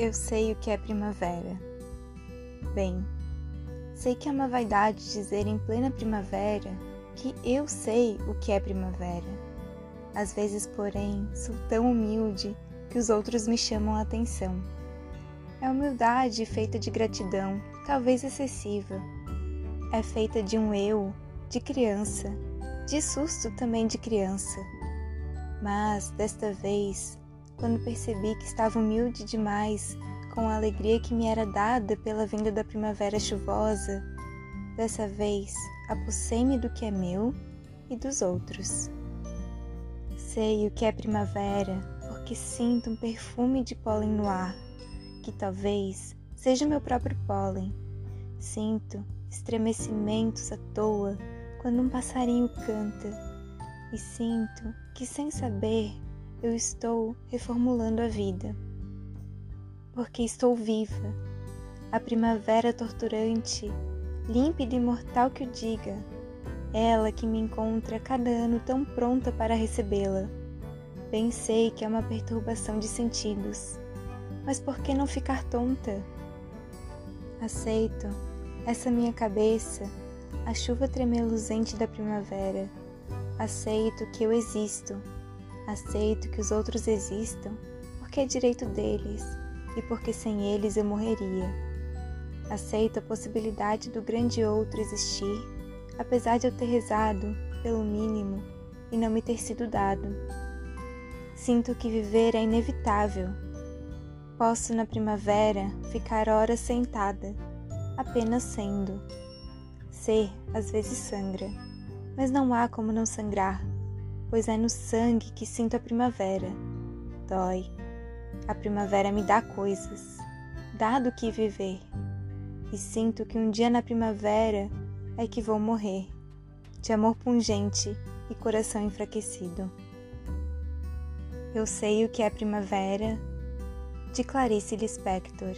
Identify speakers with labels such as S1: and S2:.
S1: Eu sei o que é primavera. Bem, sei que é uma vaidade dizer em plena primavera que eu sei o que é primavera. Às vezes, porém, sou tão humilde que os outros me chamam a atenção. É humildade feita de gratidão, talvez excessiva. É feita de um eu, de criança, de susto também de criança. Mas, desta vez, quando percebi que estava humilde demais com a alegria que me era dada pela vinda da primavera chuvosa, dessa vez apossei-me do que é meu e dos outros. Sei o que é primavera porque sinto um perfume de pólen no ar, que talvez seja meu próprio pólen. Sinto estremecimentos à toa quando um passarinho canta, e sinto que, sem saber, eu estou reformulando a vida. Porque estou viva, a primavera torturante, límpida e mortal que o diga, ela que me encontra cada ano tão pronta para recebê-la. Bem sei que é uma perturbação de sentidos, mas por que não ficar tonta? Aceito essa minha cabeça, a chuva tremeluzente da primavera. Aceito que eu existo Aceito que os outros existam porque é direito deles e porque sem eles eu morreria. Aceito a possibilidade do grande outro existir, apesar de eu ter rezado pelo mínimo e não me ter sido dado. Sinto que viver é inevitável. Posso na primavera ficar horas sentada, apenas sendo. Ser às vezes sangra, mas não há como não sangrar pois é no sangue que sinto a primavera. Dói. A primavera me dá coisas, dá do que viver. E sinto que um dia na primavera é que vou morrer, de amor pungente e coração enfraquecido. Eu sei o que é primavera, de Clarice Lispector.